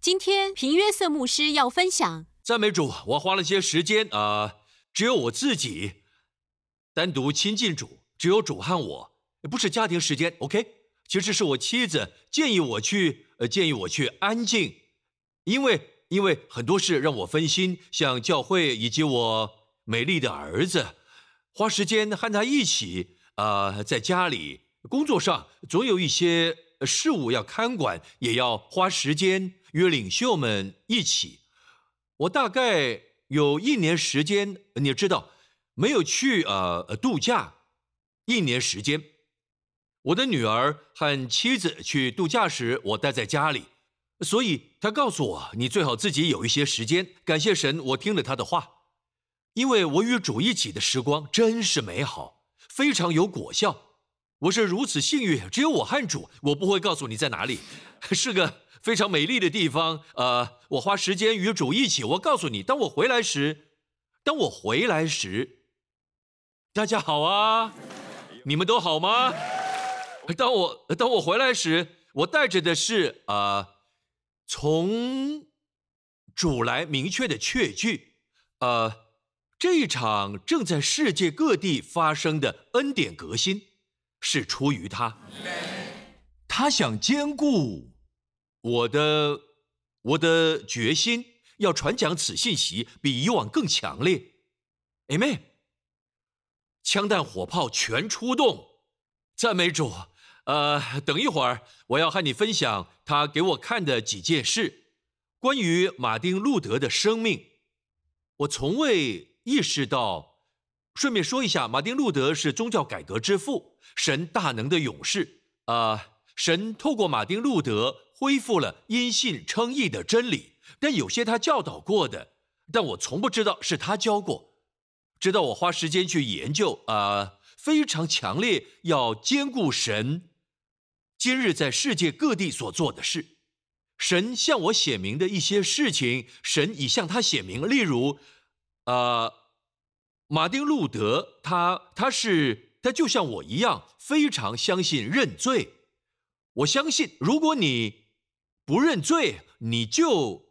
今天平约瑟牧师要分享，赞美主，我花了些时间啊、只有我自己单独亲近主，只有主和我，不是家庭时间，OK？其实是我妻子建议我去，呃，建议我去安静，因为因为很多事让我分心，像教会以及我美丽的儿子，花时间和他一起啊、在家里工作上总有一些事务要看管，也要花时间约领袖们一起。我大概有一年时间，你知道，没有去呃度假，一年时间。我的女儿和妻子去度假时，我待在家里，所以她告诉我，你最好自己有一些时间。感谢神，我听了她的话，因为我与主一起的时光真是美好，非常有果效。我是如此幸运，只有我和主，我不会告诉你在哪里，是个非常美丽的地方。呃，我花时间与主一起。我告诉你，当我回来时，当我回来时，大家好啊，你们都好吗？当我当我回来时，我带着的是、呃从主来明确的确据，呃，这一场正在世界各地发生的恩典革新，是出于他。他想兼顾我的我的决心，要传讲此信息比以往更强烈。Amen。枪弹火炮全出动，赞美主。呃，等一会儿我要和你分享他给我看的几件事，关于马丁路德的生命。我从未意识到。顺便说一下，马丁路德是宗教改革之父，神大能的勇士。啊、神透过马丁路德恢复了因信称义的真理，但有些他教导过的，但我从不知道是他教过。直到我花时间去研究，啊、非常强烈要兼顾神今日在世界各地所做的事。神向我显明的一些事情，神已向他显明。例如，啊、马丁路德他他是他就像我一样，非常相信认罪。我相信，如果你不认罪，你就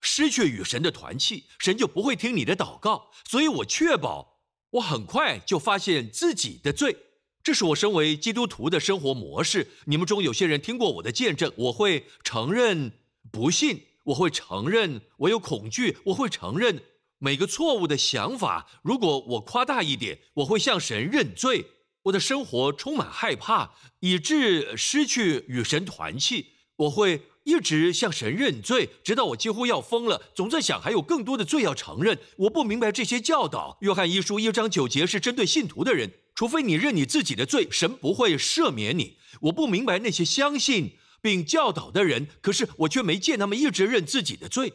失去与神的团契，神就不会听你的祷告。所以我确保，我很快就发现自己的罪。这是我身为基督徒的生活模式。你们中有些人听过我的见证，我会承认不信，我会承认我有恐惧，我会承认每个错误的想法。如果我夸大一点，我会向神认罪。我的生活充满害怕，以致失去与神团契。我会一直向神认罪，直到我几乎要疯了，总在想还有更多的罪要承认。我不明白这些教导。约翰一书一章九节是针对信徒的人，除非你认你自己的罪，神不会赦免你。我不明白那些相信并教导的人，可是我却没见他们一直认自己的罪。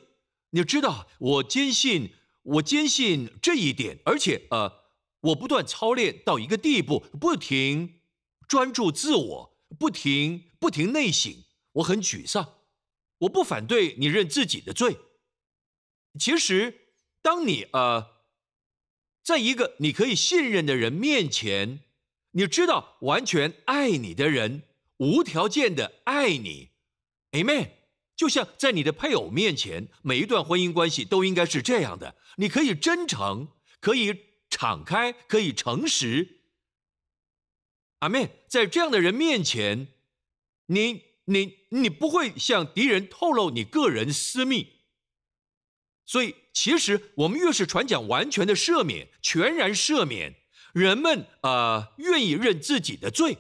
你知道，我坚信，我坚信这一点，而且呃，我不断操练到一个地步，不停专注自我，不停不停内省。我很沮丧，我不反对你认自己的罪。其实，当你呃，在一个你可以信任的人面前，你知道完全爱你的人无条件的爱你，Amen。就像在你的配偶面前，每一段婚姻关系都应该是这样的：你可以真诚，可以敞开，可以诚实。阿妹，在这样的人面前，你。你你不会向敌人透露你个人私密，所以其实我们越是传讲完全的赦免、全然赦免，人们啊、呃、愿意认自己的罪，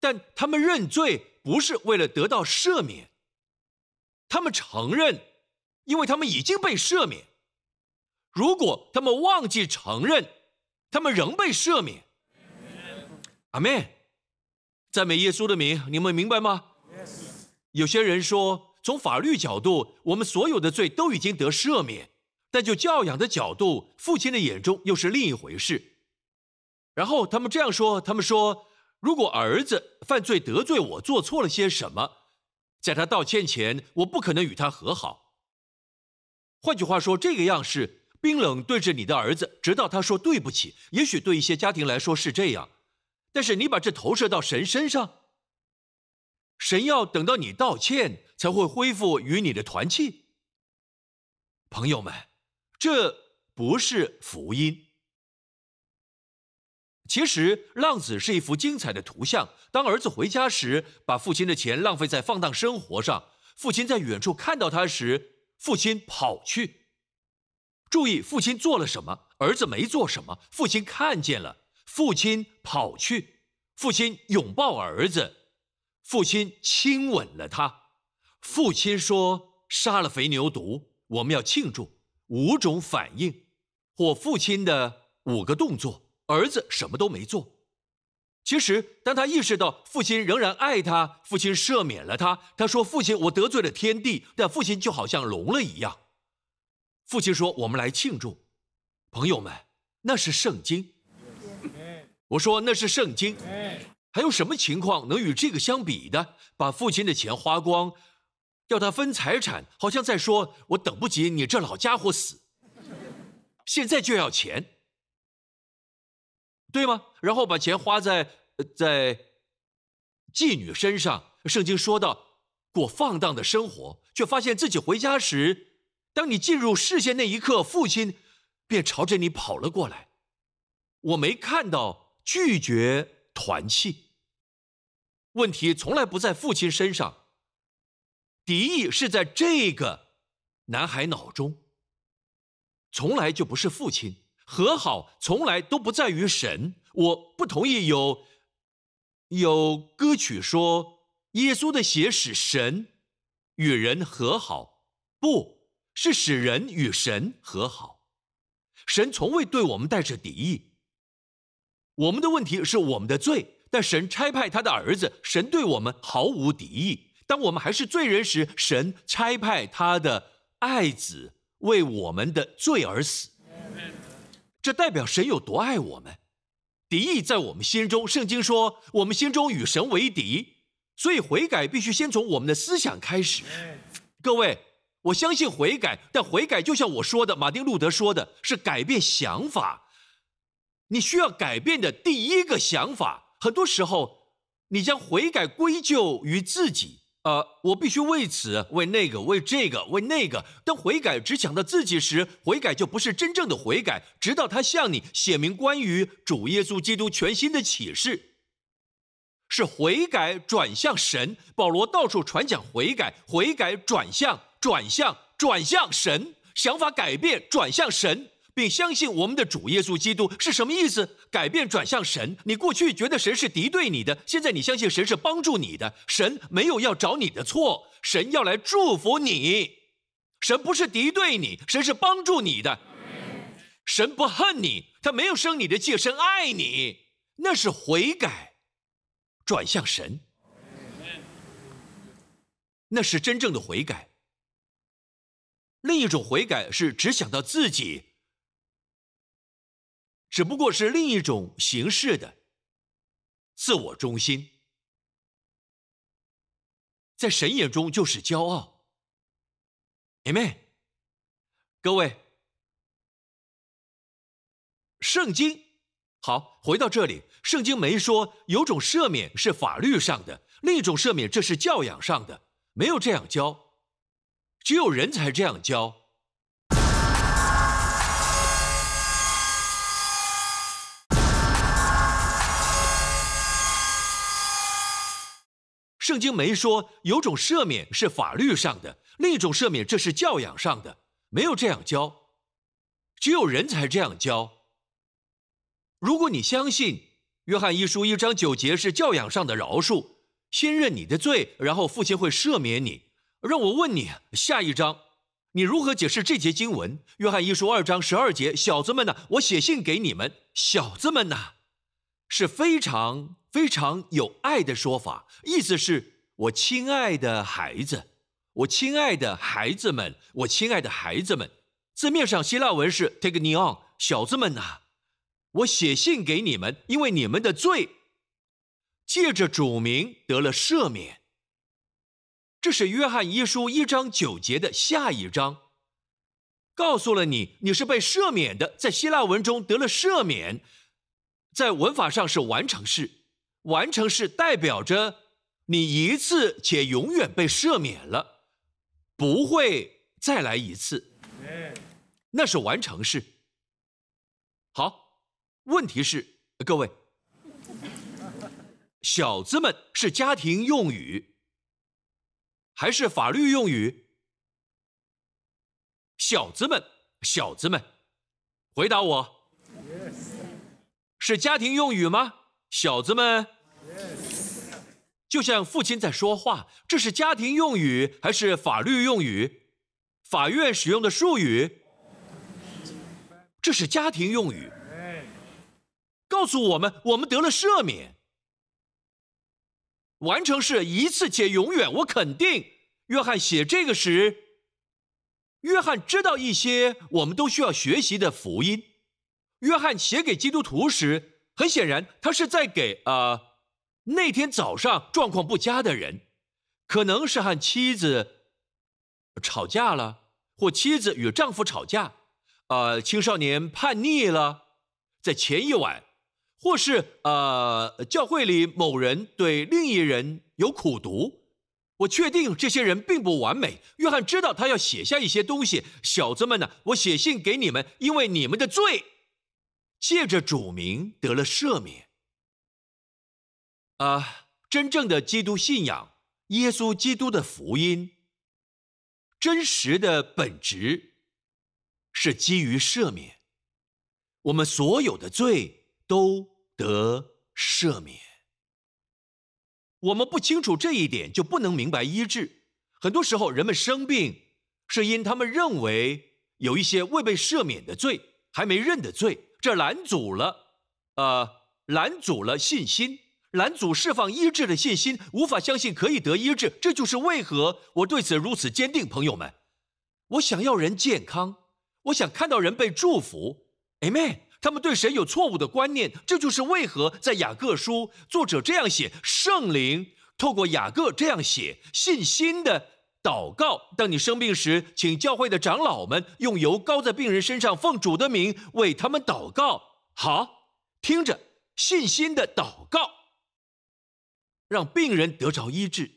但他们认罪不是为了得到赦免，他们承认，因为他们已经被赦免。如果他们忘记承认，他们仍被赦免。阿门。赞美耶稣的名，你们明白吗？有些人说，从法律角度，我们所有的罪都已经得赦免，但就教养的角度，父亲的眼中又是另一回事。然后他们这样说：他们说，如果儿子犯罪得罪我，做错了些什么，在他道歉前，我不可能与他和好。换句话说，这个样式冰冷对着你的儿子，直到他说对不起。也许对一些家庭来说是这样。但是你把这投射到神身上，神要等到你道歉才会恢复与你的团契。朋友们，这不是福音。其实，浪子是一幅精彩的图像。当儿子回家时，把父亲的钱浪费在放荡生活上。父亲在远处看到他时，父亲跑去。注意，父亲做了什么？儿子没做什么。父亲看见了，父亲跑去，父亲拥抱儿子，父亲亲吻了他。父亲说：“杀了肥牛犊，我们要庆祝。”五种反应，或父亲的五个动作。儿子什么都没做。其实，当他意识到父亲仍然爱他，父亲赦免了他，他说：“父亲，我得罪了天地。”但父亲就好像聋了一样。父亲说：“我们来庆祝，朋友们，那是圣经。”我说：“那是圣经。”还有什么情况能与这个相比的？把父亲的钱花光，要他分财产，好像在说：“我等不及你这老家伙死，现在就要钱。”对吗？然后把钱花在在妓女身上。圣经说到过放荡的生活，却发现自己回家时，当你进入视线那一刻，父亲便朝着你跑了过来。我没看到拒绝团契。问题从来不在父亲身上，敌意是在这个男孩脑中，从来就不是父亲。和好从来都不在于神，我不同意有有歌曲说耶稣的血使神与人和好，不是使人与神和好。神从未对我们带着敌意。我们的问题是我们的罪，但神差派他的儿子，神对我们毫无敌意。当我们还是罪人时，神差派他的爱子为我们的罪而死。这代表神有多爱我们，敌意在我们心中。圣经说，我们心中与神为敌，所以悔改必须先从我们的思想开始。各位，我相信悔改，但悔改就像我说的，马丁路德说的是改变想法。你需要改变的第一个想法，很多时候你将悔改归咎于自己。呃，我必须为此、为那个、为这个、为那个。当悔改只想到自己时，悔改就不是真正的悔改。直到他向你写明关于主耶稣基督全新的启示，是悔改转向神。保罗到处传讲悔改，悔改转向、转向、转向神，想法改变，转向神。并相信我们的主耶稣基督是什么意思？改变转向神。你过去觉得神是敌对你的，现在你相信神是帮助你的。神没有要找你的错，神要来祝福你。神不是敌对你，神是帮助你的。神不恨你，他没有生你的气，神爱你。那是悔改，转向神。那是真正的悔改。另一种悔改是只想到自己。只不过是另一种形式的自我中心，在神眼中就是骄傲。Amen。各位，圣经好，回到这里，圣经没说有种赦免是法律上的，另一种赦免这是教养上的，没有这样教，只有人才这样教。圣经没说有种赦免是法律上的，另一种赦免这是教养上的，没有这样教，只有人才这样教。如果你相信约翰一书一章九节是教养上的饶恕，先认你的罪，然后父亲会赦免你。让我问你，下一章你如何解释这节经文？约翰一书二章十二节，小子们呐，我写信给你们，小子们呐，是非常。非常有爱的说法，意思是我亲爱的孩子，我亲爱的孩子们，我亲爱的孩子们。字面上希腊文是 take me on，小子们呐，我写信给你们，因为你们的罪借着主名得了赦免。这是约翰一书一章九节的下一章，告诉了你你是被赦免的，在希腊文中得了赦免，在文法上是完成式。完成式代表着你一次且永远被赦免了，不会再来一次。那是完成式。好，问题是，各位，小子们是家庭用语还是法律用语？小子们，小子们，回答我，是家庭用语吗？小子们，就像父亲在说话，这是家庭用语还是法律用语？法院使用的术语？这是家庭用语，告诉我们我们得了赦免。完成是一次且永远，我肯定，约翰写这个时，约翰知道一些我们都需要学习的福音。约翰写给基督徒时，很显然他是在给呃那天早上状况不佳的人，可能是和妻子吵架了，或妻子与丈夫吵架。呃，青少年叛逆了，在前一晚，或是呃，教会里某人对另一人有苦读，我确定这些人并不完美。约翰知道他要写下一些东西，小子们呢，我写信给你们，因为你们的罪，借着主名得了赦免。啊，真正的基督信仰，耶稣基督的福音，真实的本质。是基于赦免，我们所有的罪都得赦免。我们不清楚这一点，就不能明白医治。很多时候，人们生病是因他们认为有一些未被赦免的罪还没认的罪，这拦阻了，呃，拦阻了信心，拦阻释放医治的信心，无法相信可以得医治。这就是为何我对此如此坚定，朋友们，我想要人健康。我想看到人被祝福，Amen。他们对神有错误的观念，这就是为何在雅各书作者这样写：圣灵透过雅各这样写信心的祷告。当你生病时，请教会的长老们用油膏在病人身上，奉主的名为他们祷告。好，听着，信心的祷告，让病人得着医治，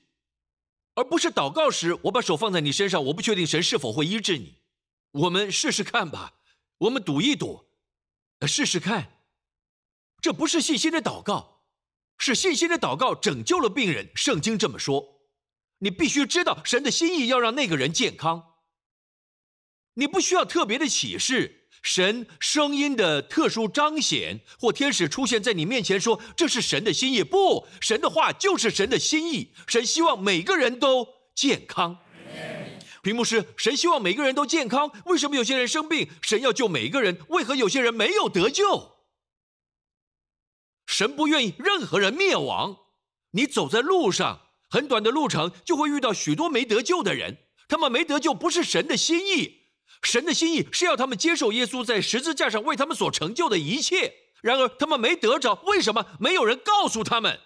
而不是祷告时我把手放在你身上，我不确定神是否会医治你。我们试试看吧，我们赌一赌，试试看。这不是信心的祷告，是信心的祷告拯救了病人。圣经这么说，你必须知道神的心意要让那个人健康。你不需要特别的启示，神声音的特殊彰显，或天使出现在你面前说这是神的心意。不，神的话就是神的心意。神希望每个人都健康。屏幕是神希望每个人都健康，为什么有些人生病？神要救每一个人，为何有些人没有得救？神不愿意任何人灭亡。你走在路上，很短的路程就会遇到许多没得救的人，他们没得救不是神的心意。神的心意是要他们接受耶稣在十字架上为他们所成就的一切。然而他们没得着，为什么？没有人告诉他们。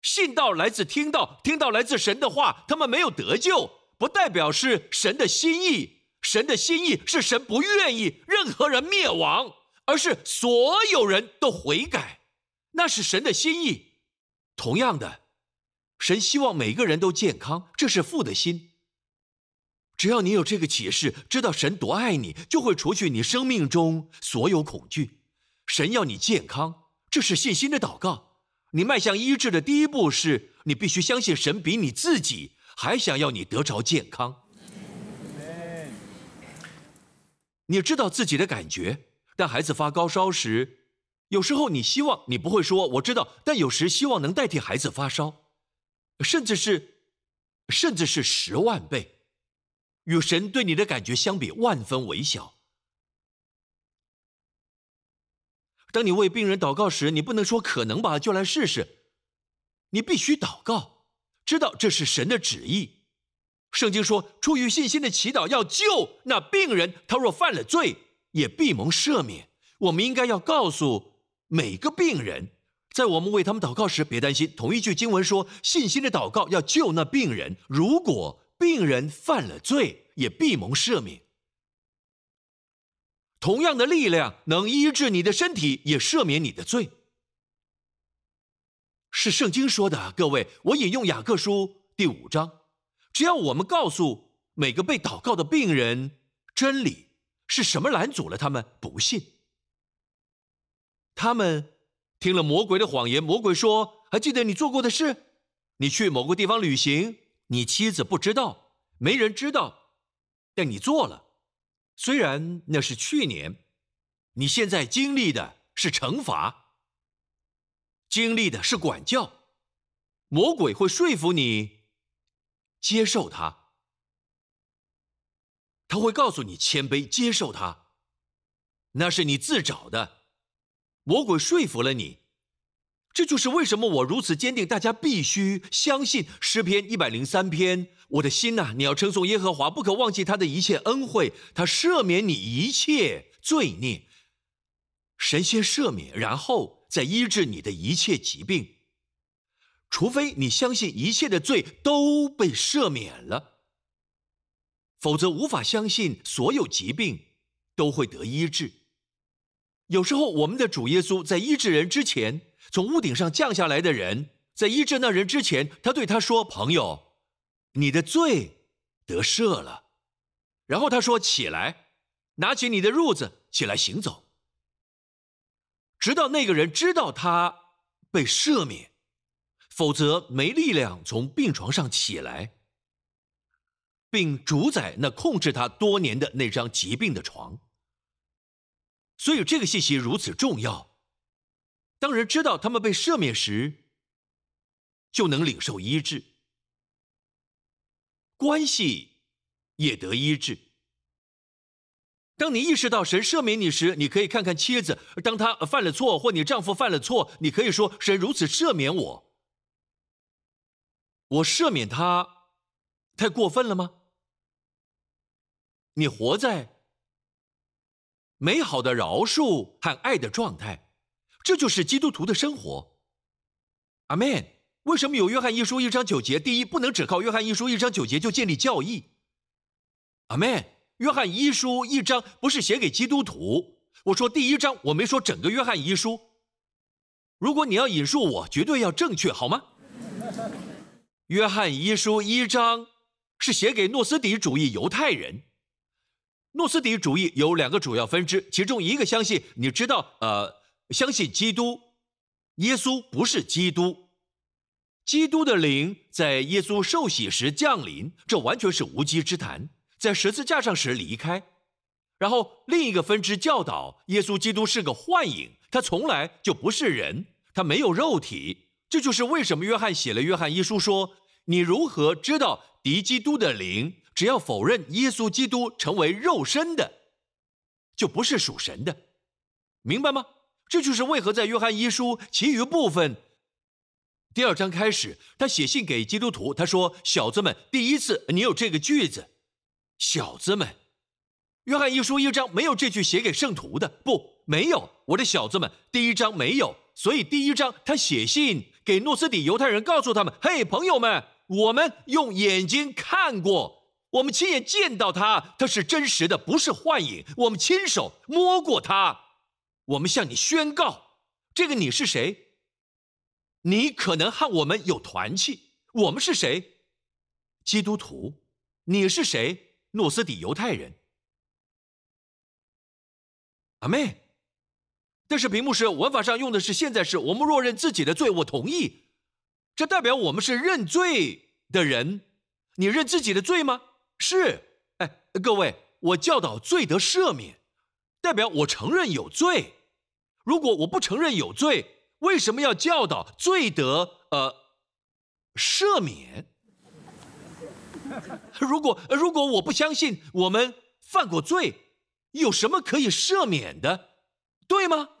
信道来自听道，听到来自神的话，他们没有得救。不代表是神的心意，神的心意是神不愿意任何人灭亡，而是所有人都悔改，那是神的心意。同样的，神希望每个人都健康，这是父的心。只要你有这个启示，知道神多爱你，就会除去你生命中所有恐惧。神要你健康，这是信心的祷告。你迈向医治的第一步是，你必须相信神比你自己。还想要你得着健康，你知道自己的感觉。但孩子发高烧时，有时候你希望你不会说“我知道”，但有时希望能代替孩子发烧，甚至是，甚至是十万倍，与神对你的感觉相比，万分微小。当你为病人祷告时，你不能说“可能吧”就来试试，你必须祷告。知道这是神的旨意。圣经说，出于信心的祈祷要救那病人，他若犯了罪，也必蒙赦免。我们应该要告诉每个病人，在我们为他们祷告时，别担心。同一句经文说，信心的祷告要救那病人。如果病人犯了罪，也必蒙赦免。同样的力量能医治你的身体，也赦免你的罪。是圣经说的，各位，我引用雅各书第五章，只要我们告诉每个被祷告的病人真理，是什么拦阻了他们不信？他们听了魔鬼的谎言，魔鬼说：“还记得你做过的事？你去某个地方旅行，你妻子不知道，没人知道，但你做了。虽然那是去年，你现在经历的是惩罚，经历的是管教。魔鬼会说服你接受他，他会告诉你谦卑接受他，那是你自找的。”魔鬼说服了你，这就是为什么我如此坚定。大家必须相信诗篇一百零三篇：“我的心呐，你要称颂耶和华，不可忘记他的一切恩惠，他赦免你一切罪孽。神先赦免，然后再医治你的一切疾病。除非你相信一切的罪都被赦免了，否则无法相信所有疾病都会得医治。”有时候，我们的主耶稣在医治人之前，从屋顶上降下来的人，在医治那人之前，他对他说：“朋友，你的罪得赦了。”然后他说：“起来，拿起你的褥子，起来行走。”直到那个人知道他被赦免，否则没力量从病床上起来，并主宰那控制他多年的那张疾病的床。所以这个信息如此重要。当人知道他们被赦免时，就能领受医治，关系也得医治。当你意识到神赦免你时，你可以看看妻子，当她犯了错，或你丈夫犯了错，你可以说：“神如此赦免我，我赦免他，太过分了吗？”你活在。美好的饶恕和爱的状态，这就是基督徒的生活。阿门。为什么有约翰一书一章九节？第一，不能只靠约翰一书一章九节就建立教义。阿门。约翰一书一章不是写给基督徒。我说第一章，我没说整个约翰一书。如果你要引述我，绝对要正确，好吗？约翰一书一章是写给诺斯底主义犹太人。诺斯底主义有两个主要分支，其中一个相信，你知道，呃，相信基督，耶稣不是基督，基督的灵在耶稣受洗时降临，这完全是无稽之谈，在十字架上时离开。然后另一个分支教导，耶稣基督是个幻影，他从来就不是人，他没有肉体。这就是为什么约翰写了约翰一书，说你如何知道敌基督的灵？只要否认耶稣基督成为肉身的，就不是属神的，明白吗？这就是为何在约翰一书其余部分第二章开始，他写信给基督徒，他说：“小子们，第一次你有这个句子，小子们。”约翰一书一章没有这句写给圣徒的，不，没有。我的小子们，第一章没有，所以第一章他写信给诺斯底犹太人，告诉他们：“嘿，朋友们，我们用眼睛看过。”我们亲眼见到他，他是真实的，不是幻影。我们亲手摸过他，我们向你宣告：这个你是谁？你可能和我们有团契。我们是谁？基督徒。你是谁？诺斯底犹太人。阿妹。但是屏幕是文法上用的是现在式。我们若认自己的罪，我同意。这代表我们是认罪的人。你认自己的罪吗？是，哎，各位，我教导罪得赦免，代表我承认有罪。如果我不承认有罪，为什么要教导罪得呃赦免？如果如果我不相信我们犯过罪，有什么可以赦免的，对吗？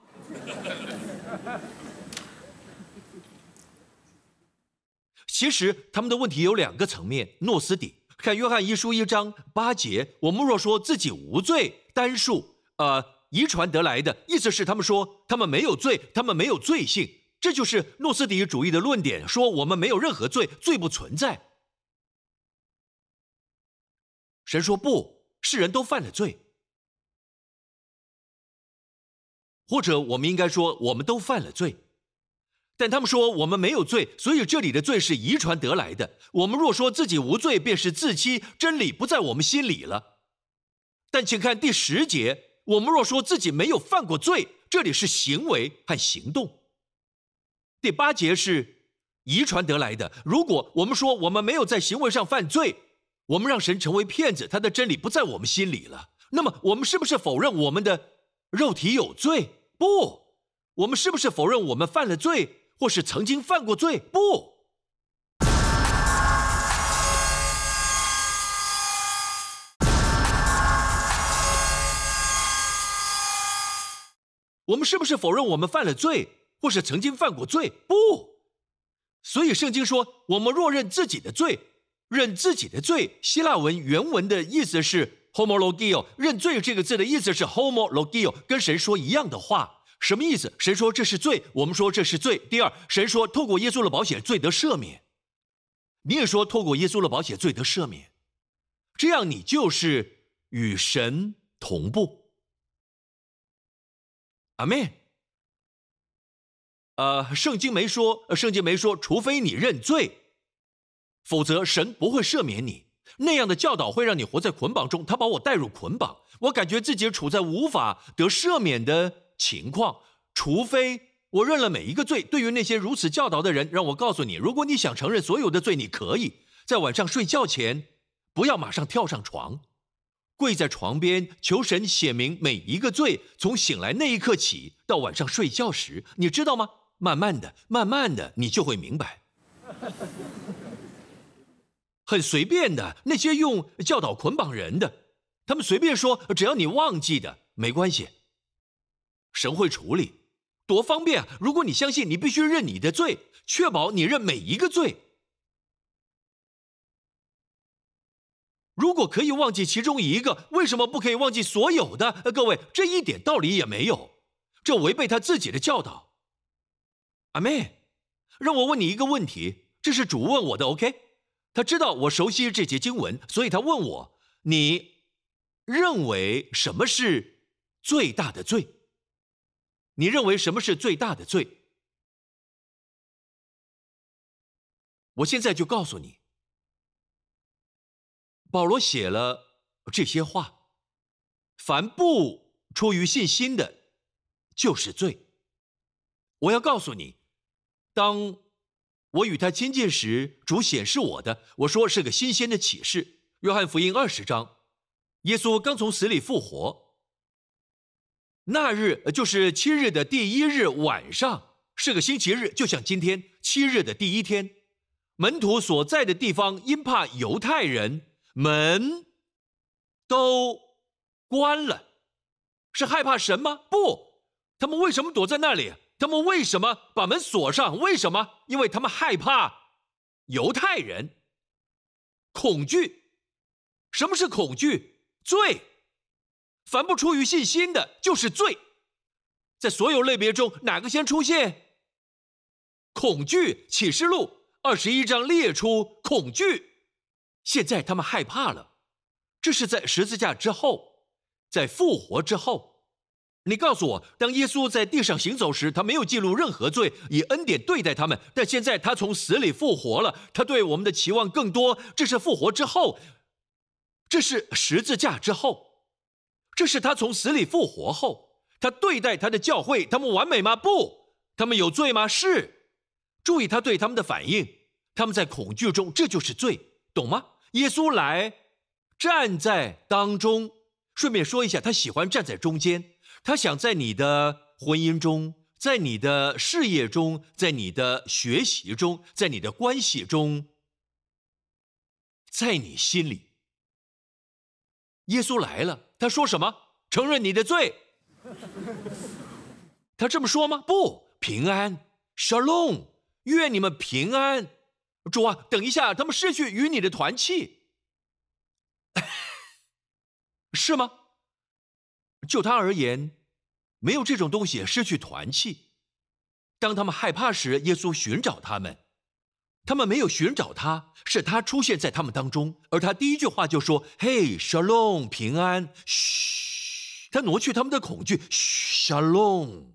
其实他们的问题有两个层面，诺斯底。看约翰一书一章八节，我们若说自己无罪，单数呃遗传得来的，意思是他们说他们没有罪，他们没有罪性，这就是诺斯底主义的论点，说我们没有任何罪，罪不存在。神说不是人都犯了罪，或者我们应该说我们都犯了罪，但他们说我们没有罪，所以这里的罪是遗传得来的。我们若说自己无罪，便是自欺，真理不在我们心里了。但请看第十节，我们若说自己没有犯过罪，这里是行为和行动。第八节是遗传得来的。如果我们说我们没有在行为上犯罪，我们让神成为骗子，他的真理不在我们心里了。那么我们是不是否认我们的肉体有罪？不，我们是不是否认我们犯了罪？或是曾经犯过罪？不，我们是不是否认我们犯了罪，或是曾经犯过罪？不，所以圣经说，我们若认自己的罪，认自己的罪。希腊文原文的意思是 “homologio”，认罪这个字的意思是 “homologio”，跟神说一样的话。什么意思？神说这是罪，我们说这是罪。第二，神说透过耶稣的保险，罪得赦免。你也说透过耶稣的保险，罪得赦免，这样你就是与神同步。阿妹，呃，圣经没说，圣经没说，除非你认罪，否则神不会赦免你。那样的教导会让你活在捆绑中，他把我带入捆绑，我感觉自己处在无法得赦免的。情况，除非我认了每一个罪。对于那些如此教导的人，让我告诉你：如果你想承认所有的罪，你可以在晚上睡觉前不要马上跳上床，跪在床边求神写明每一个罪。从醒来那一刻起到晚上睡觉时，你知道吗？慢慢的、慢慢的，你就会明白。很随便的那些用教导捆绑人的，他们随便说，只要你忘记的没关系。神会处理，多方便啊！如果你相信，你必须认你的罪，确保你认每一个罪。如果可以忘记其中一个，为什么不可以忘记所有的？各位，这一点道理也没有，这违背他自己的教导。阿妹，让我问你一个问题，这是主问我的，OK？他知道我熟悉这节经文，所以他问我：你认为什么是最大的罪？你认为什么是最大的罪？我现在就告诉你，保罗写了这些话：凡不出于信心的，就是罪。我要告诉你，当我与他亲近时，主显示我的，我说是个新鲜的启示。约翰福音二十章，耶稣刚从死里复活。那日就是七日的第一日晚上，是个星期日，就像今天七日的第一天。门徒所在的地方因怕犹太人，门都关了。是害怕神吗？不，他们为什么躲在那里？他们为什么把门锁上？为什么？因为他们害怕犹太人，恐惧。什么是恐惧？罪。凡不出于信心的，就是罪。在所有类别中，哪个先出现？恐惧。启示录二十一章列出恐惧。现在他们害怕了，这是在十字架之后，在复活之后。你告诉我，当耶稣在地上行走时，他没有记录任何罪，以恩典对待他们。但现在他从死里复活了，他对我们的期望更多。这是复活之后，这是十字架之后。这是他从死里复活后，他对待他的教会，他们完美吗？不，他们有罪吗？是。注意他对他们的反应，他们在恐惧中，这就是罪，懂吗？耶稣来站在当中，顺便说一下，他喜欢站在中间，他想在你的婚姻中，在你的事业中，在你的学习中，在你的关系中，在你心里。耶稣来了。他说什么？承认你的罪。他这么说吗？不，平安，Shalom，愿你们平安。主啊，等一下，他们失去与你的团契，是吗？就他而言，没有这种东西失去团契。当他们害怕时，耶稣寻找他们。他们没有寻找他，是他出现在他们当中，而他第一句话就说：“嘿，Shalom，平安。”嘘，他挪去他们的恐惧。嘘，Shalom。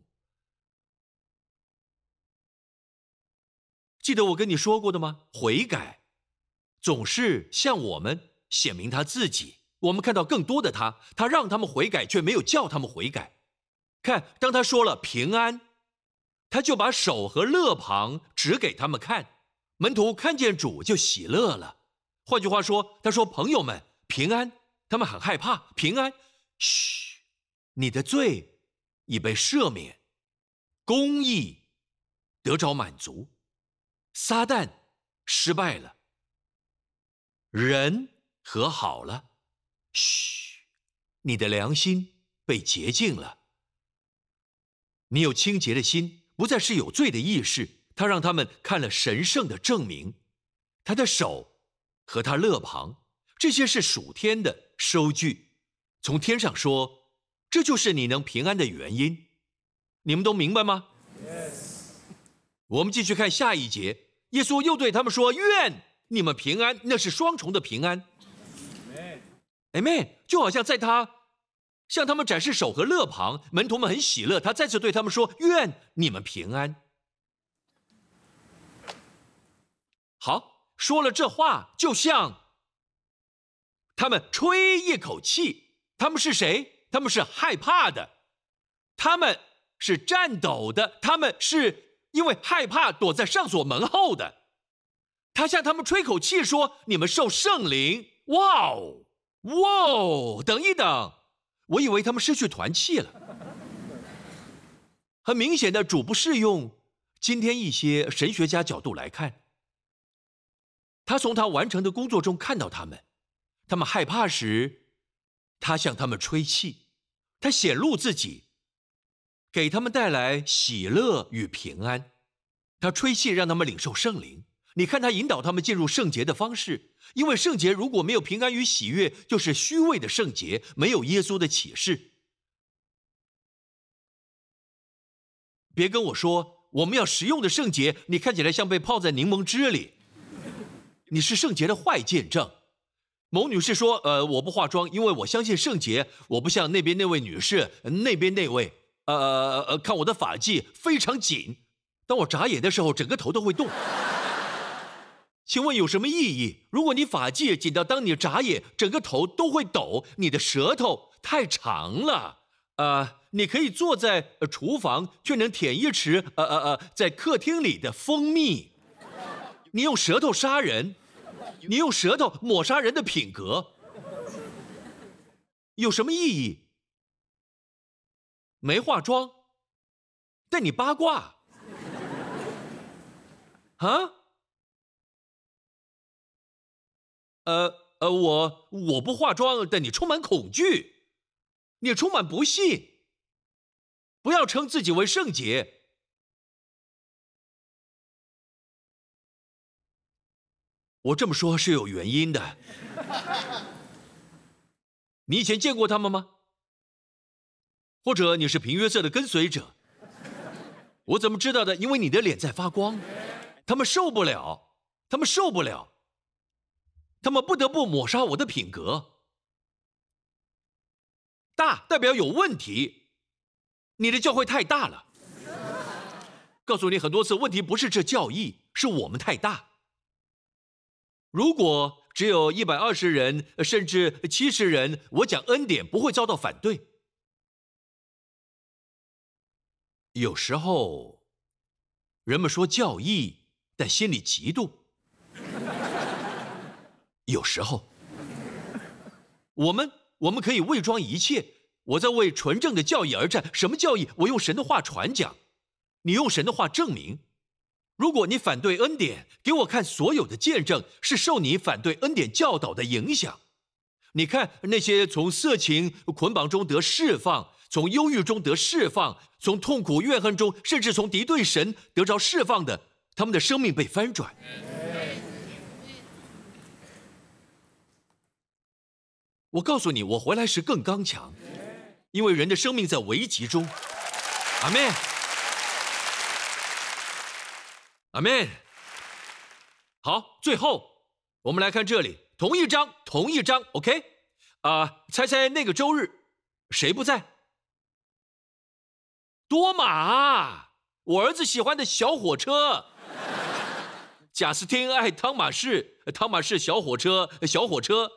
记得我跟你说过的吗？悔改总是向我们显明他自己。我们看到更多的他，他让他们悔改，却没有叫他们悔改。看，当他说了平安，他就把手和乐旁指给他们看。门徒看见主就喜乐了。换句话说，他说：“朋友们，平安。”他们很害怕。平安，嘘，你的罪已被赦免，公义得着满足，撒旦失败了，人和好了。嘘，你的良心被洁净了，你有清洁的心，不再是有罪的意识。他让他们看了神圣的证明，他的手和他勒旁，这些是属天的收据，从天上说，这就是你能平安的原因。你们都明白吗？Yes。我们继续看下一节，耶稣又对他们说：“愿你们平安。”那是双重的平安。Amen，就好像在他向他们展示手和乐旁，门徒们很喜乐。他再次对他们说：“愿你们平安。”好，说了这话，就像他们吹一口气。他们是谁？他们是害怕的，他们是颤抖的，他们是因为害怕躲在上锁门后的。他向他们吹口气说：“你们受圣灵。”哇哦！哇哦！等一等，我以为他们失去团气了。很明显的，主不适用今天一些神学家角度来看。他从他完成的工作中看到他们，他们害怕时，他向他们吹气，他显露自己，给他们带来喜乐与平安。他吹气让他们领受圣灵。你看他引导他们进入圣洁的方式，因为圣洁如果没有平安与喜悦，就是虚伪的圣洁，没有耶稣的启示。别跟我说我们要实用的圣洁，你看起来像被泡在柠檬汁里，你是圣洁的坏见证。某女士说：“呃，我不化妆，因为我相信圣洁。我不像那边那位女士，那边那位，呃呃，看我的发髻非常紧，当我眨眼的时候，整个头都会动。”请问有什么意义？如果你发髻紧到当你眨眼，整个头都会抖，你的舌头太长了。呃，你可以坐在厨房，却能舔一池呃呃呃在客厅里的蜂蜜。你用舌头杀人，你用舌头抹杀人的品格，有什么意义？没化妆，但你八卦啊？呃呃，我我不化妆，但你充满恐惧，你充满不信。不要称自己为圣洁。我这么说是有原因的。你以前见过他们吗？或者你是平约瑟的跟随者？我怎么知道的？因为你的脸在发光。他们受不了，他们受不了。他们不得不抹杀我的品格。大代表有问题，你的教会太大了。告诉你很多次，问题不是这教义，是我们太大。如果只有一百二十人，甚至七十人，我讲恩典不会遭到反对。有时候，人们说教义，但心里嫉妒。有时候，我们我们可以伪装一切。我在为纯正的教义而战。什么教义？我用神的话传讲，你用神的话证明。如果你反对恩典，给我看所有的见证是受你反对恩典教导的影响。你看那些从色情捆绑中得释放，从忧郁中得释放，从痛苦怨恨中，甚至从敌对神得着释放的，他们的生命被翻转。我告诉你，我回来时更刚强，因为人的生命在危急中。阿门，阿门。好，最后我们来看这里，同一章，同一章，OK？啊，猜猜那个周日谁不在？多马，我儿子喜欢的小火车。贾斯汀爱汤马士，汤马士小火车，小火车。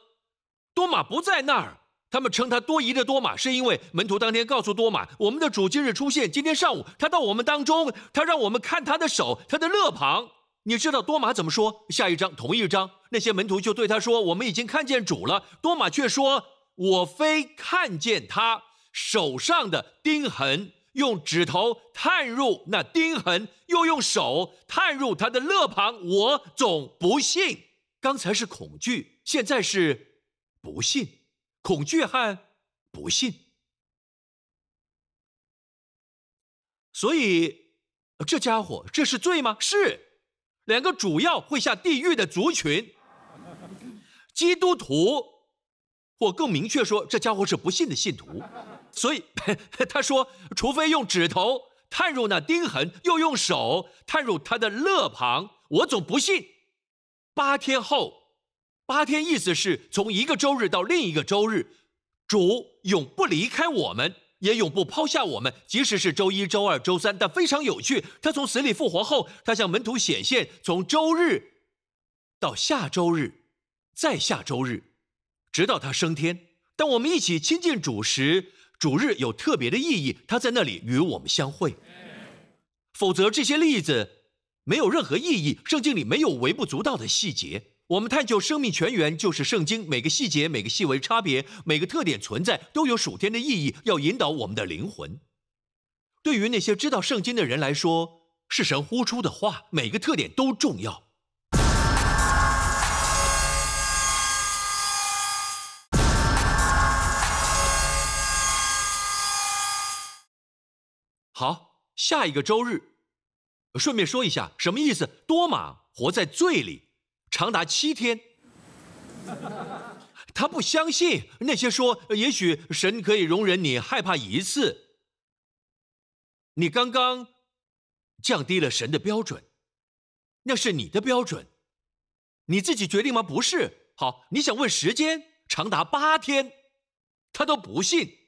多马不在那儿，他们称他多疑的多马，是因为门徒当天告诉多马，我们的主今日出现，今天上午他到我们当中，他让我们看他的手，他的肋旁。你知道多马怎么说？下一章同一章，那些门徒就对他说：“我们已经看见主了。”多马却说：“我非看见他手上的钉痕。”用指头探入那钉痕，又用手探入他的肋旁，我总不信。刚才是恐惧，现在是不信。恐惧和不信，所以这家伙这是罪吗？是两个主要会下地狱的族群，基督徒，或更明确说，这家伙是不信的信徒。所以 他说，除非用指头探入那钉痕，又用手探入他的肋旁，我总不信。八天后，八天意思是从一个周日到另一个周日，主永不离开我们，也永不抛下我们，即使是周一周二周三。但非常有趣，他从死里复活后，他向门徒显现，从周日到下周日，再下周日，直到他升天。当我们一起亲近主时。主日有特别的意义，他在那里与我们相会。否则，这些例子没有任何意义。圣经里没有微不足道的细节。我们探究生命全源，就是圣经每个细节、每个细微差别、每个特点存在，都有属天的意义，要引导我们的灵魂。对于那些知道圣经的人来说，是神呼出的话，每个特点都重要。好，下一个周日，顺便说一下什么意思？多马活在罪里长达七天，他不相信那些说也许神可以容忍你害怕一次。你刚刚降低了神的标准，那是你的标准，你自己决定吗？不是。好，你想问时间长达八天，他都不信。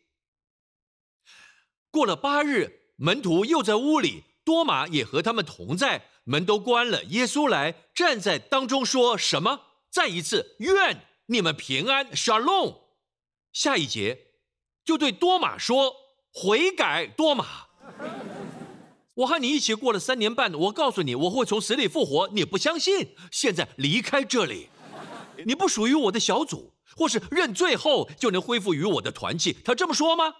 过了八日。门徒又在屋里，多马也和他们同在，门都关了。耶稣来站在当中，说什么？再一次，愿你们平安，Shalom。下一节就对多马说：“悔改，多马，我和你一起过了三年半，我告诉你，我会从死里复活，你不相信。现在离开这里，你不属于我的小组，或是认罪后就能恢复与我的团契。他这么说吗？”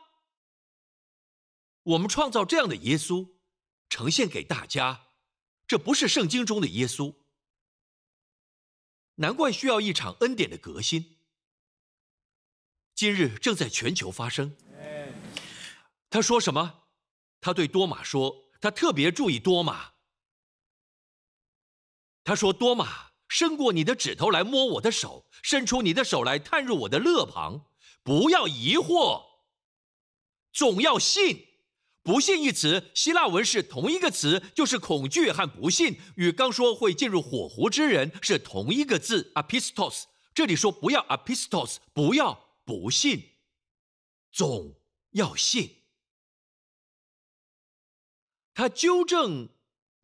我们创造这样的耶稣，呈现给大家，这不是圣经中的耶稣。难怪需要一场恩典的革新。今日正在全球发生。他说什么？他对多马说，他特别注意多马。他说：“多马，伸过你的指头来摸我的手，伸出你的手来探入我的肋旁，不要疑惑，总要信。”不信一词，希腊文是同一个词，就是恐惧和不信，与刚说会进入火湖之人是同一个字，apistos。这里说不要 apistos，不要不信，总要信。他纠正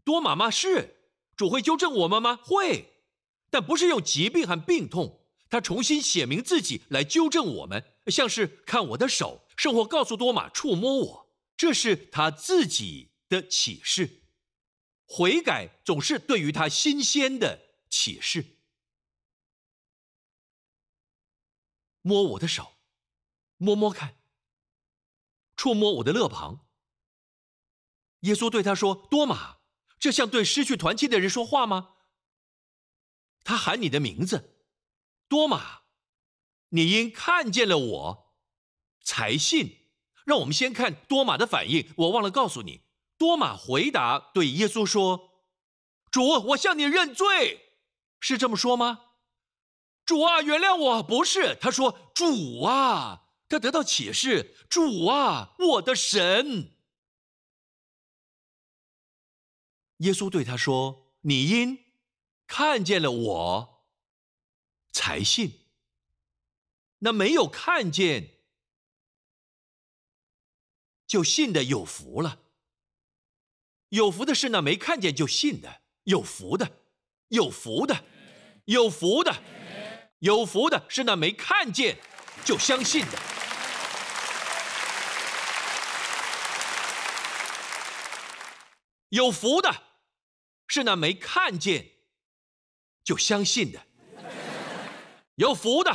多玛吗？是主会纠正我们吗？会，但不是用疾病和病痛，他重新写明自己来纠正我们，像是看我的手，生活告诉多玛触摸我。这是他自己的启示，悔改总是对于他新鲜的启示。摸我的手，摸摸看，触摸我的肋旁。耶稣对他说：“多玛，这像对失去团契的人说话吗？”他喊你的名字，多玛，你因看见了我，才信。让我们先看多马的反应。我忘了告诉你，多马回答对耶稣说：“主，我向你认罪，是这么说吗？”主啊，原谅我，不是。他说：“主啊，他得到启示，主啊，我的神。”耶稣对他说：“你因看见了我，才信。那没有看见。”就信的有福了。有福的是那没看见就信的，有福的。有福的，有福的，有福的是那没看见就相信的。有福的是那没看见就相信的。有福的，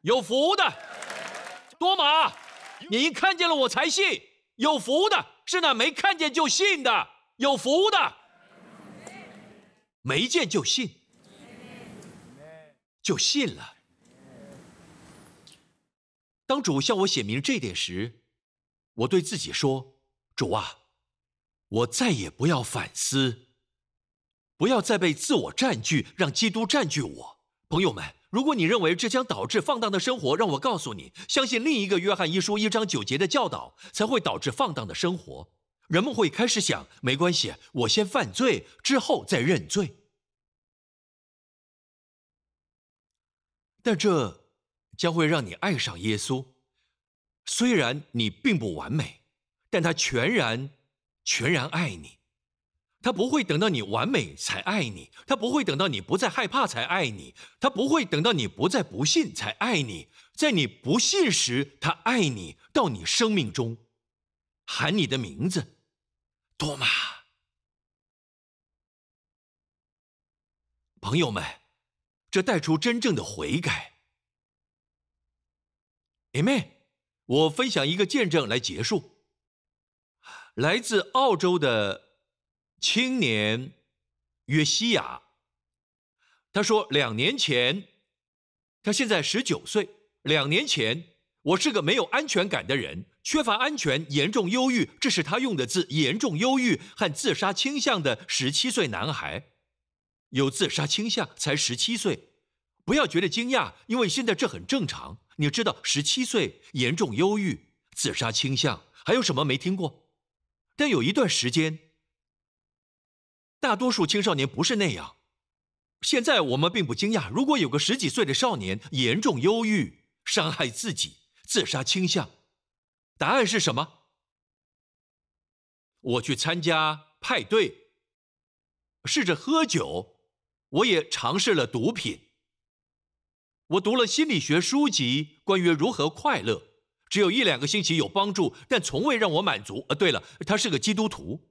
有福的，多玛，你一看见了我才信。有福的是那没看见就信的，有福的，没见就信，就信了。当主向我写明这点时，我对自己说：“主啊，我再也不要反思，不要再被自我占据，让基督占据我。”朋友们。如果你认为这将导致放荡的生活，让我告诉你，相信另一个约翰一书一章九节的教导才会导致放荡的生活。人们会开始想：没关系，我先犯罪，之后再认罪。但这将会让你爱上耶稣。虽然你并不完美，但他全然、全然爱你。他不会等到你完美才爱你，他不会等到你不再害怕才爱你，他不会等到你不再不信才爱你。在你不信时，他爱你到你生命中，喊你的名字，多玛。朋友们，这带出真正的悔改。a 妹。我分享一个见证来结束，来自澳洲的。青年约西亚，他说：“两年前，他现在十九岁。两年前，我是个没有安全感的人，缺乏安全，严重忧郁，这是他用的字，严重忧郁和自杀倾向的十七岁男孩，有自杀倾向，才十七岁。不要觉得惊讶，因为现在这很正常。你知道，十七岁，严重忧郁，自杀倾向，还有什么没听过？但有一段时间。”大多数青少年不是那样。现在我们并不惊讶。如果有个十几岁的少年严重忧郁、伤害自己、自杀倾向，答案是什么？我去参加派对，试着喝酒，我也尝试了毒品。我读了心理学书籍，关于如何快乐，只有一两个星期有帮助，但从未让我满足。呃，对了，他是个基督徒，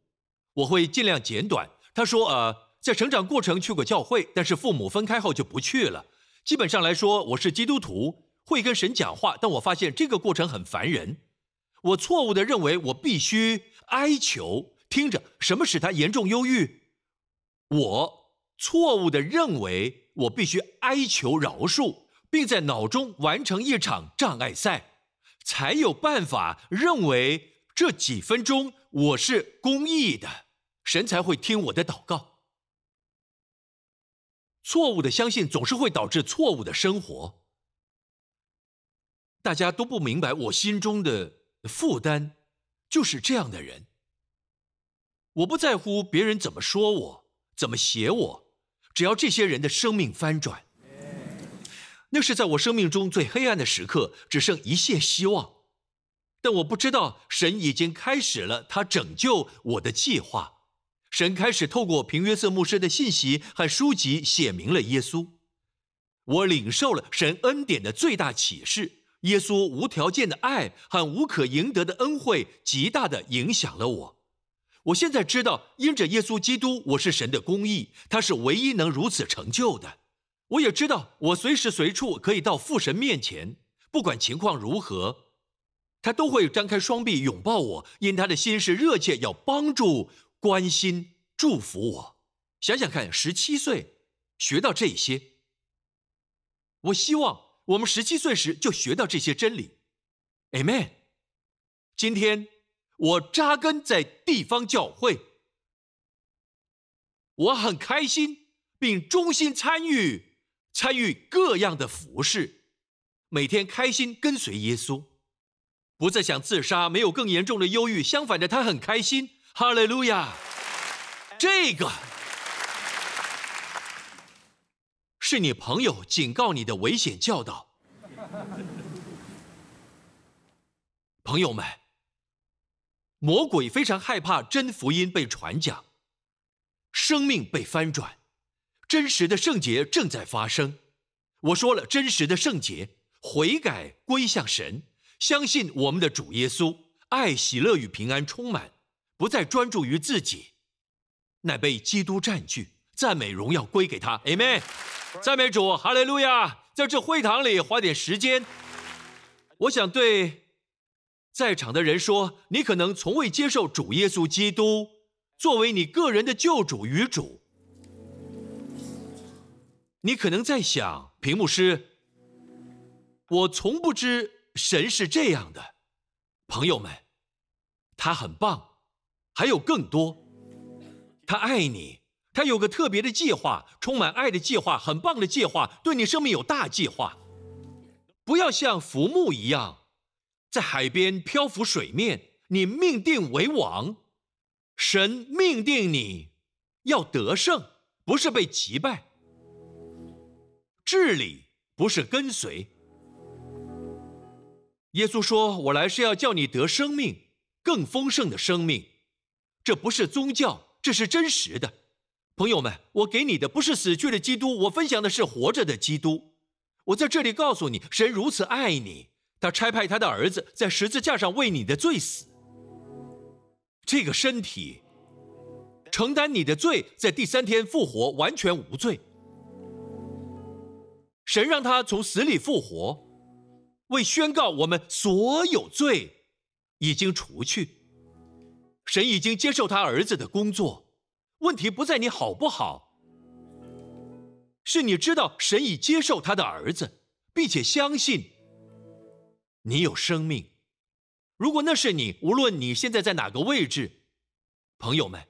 我会尽量简短。他说：“呃，在成长过程去过教会，但是父母分开后就不去了。基本上来说，我是基督徒，会跟神讲话，但我发现这个过程很烦人。我错误的认为我必须哀求。听着，什么使他严重忧郁？我错误的认为我必须哀求饶恕，并在脑中完成一场障碍赛，才有办法认为这几分钟我是公益的。”神才会听我的祷告。错误的相信总是会导致错误的生活。大家都不明白我心中的负担，就是这样的人。我不在乎别人怎么说我，怎么写我，只要这些人的生命翻转。那是在我生命中最黑暗的时刻，只剩一线希望。但我不知道，神已经开始了他拯救我的计划。神开始透过平约瑟牧师的信息和书籍写明了耶稣，我领受了神恩典的最大启示。耶稣无条件的爱和无可赢得的恩惠，极大的影响了我。我现在知道，因着耶稣基督，我是神的公义，他是唯一能如此成就的。我也知道，我随时随处可以到父神面前，不管情况如何，他都会张开双臂拥抱我，因他的心是热切要帮助。关心、祝福我，想想看，十七岁学到这些，我希望我们十七岁时就学到这些真理，Amen。今天我扎根在地方教会，我很开心，并衷心参与参与各样的服饰，每天开心跟随耶稣，不再想自杀，没有更严重的忧郁，相反的，他很开心。哈利路亚！这个是你朋友警告你的危险教导。朋友们，魔鬼非常害怕真福音被传讲，生命被翻转，真实的圣洁正在发生。我说了，真实的圣洁，悔改归向神，相信我们的主耶稣，爱、喜乐与平安充满，不再专注于自己，乃被基督占据，赞美荣耀归给他。Amen。赞美主，哈利路亚！在这会堂里花点时间，我想对在场的人说：你可能从未接受主耶稣基督作为你个人的救主与主。你可能在想，屏幕师，我从不知神是这样的。朋友们，他很棒，还有更多。他爱你，他有个特别的计划，充满爱的计划，很棒的计划，对你生命有大计划。不要像浮木一样，在海边漂浮水面。你命定为王，神命定你要得胜，不是被击败。治理不是跟随。耶稣说：“我来是要叫你得生命，更丰盛的生命。”这不是宗教，这是真实的。朋友们，我给你的不是死去的基督，我分享的是活着的基督。我在这里告诉你，神如此爱你，他差派他的儿子在十字架上为你的罪死。这个身体承担你的罪，在第三天复活，完全无罪。神让他从死里复活，为宣告我们所有罪已经除去。神已经接受他儿子的工作，问题不在你好不好，是你知道神已接受他的儿子，并且相信你有生命。如果那是你，无论你现在在哪个位置，朋友们，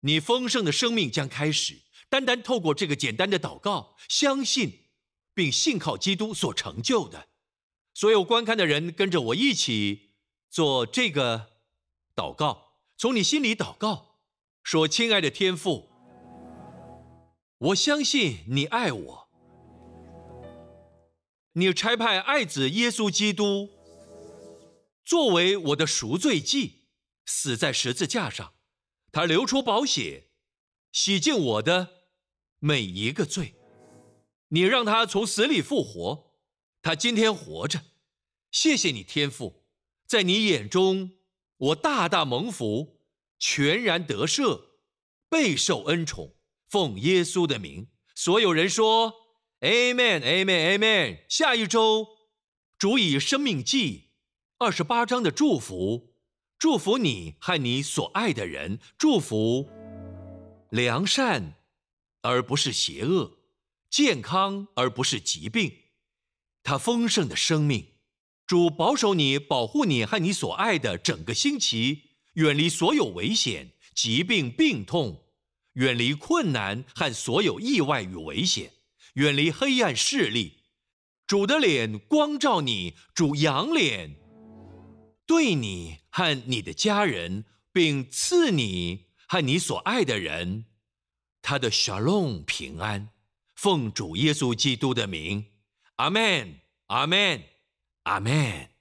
你丰盛的生命将开始。单单透过这个简单的祷告，相信并信靠基督所成就的，所有观看的人跟着我一起做这个祷告，从你心里祷告，说：“亲爱的天父，我相信你爱我，你差派爱子耶稣基督作为我的赎罪祭，死在十字架上，他流出宝血，洗净我的。”每一个罪，你让他从死里复活，他今天活着。谢谢你天父，在你眼中，我大大蒙福，全然得赦，备受恩宠。奉耶稣的名，所有人说：Amen，Amen，Amen。下一周，主以生命记二十八章的祝福，祝福你和你所爱的人，祝福良善。而不是邪恶，健康而不是疾病，他丰盛的生命，主保守你，保护你和你所爱的整个星期，远离所有危险、疾病、病痛，远离困难和所有意外与危险，远离黑暗势力。主的脸光照你，主仰脸对你和你的家人，并赐你和你所爱的人。他的 shalom 平安，奉主耶稣基督的名，阿门，阿门，阿门。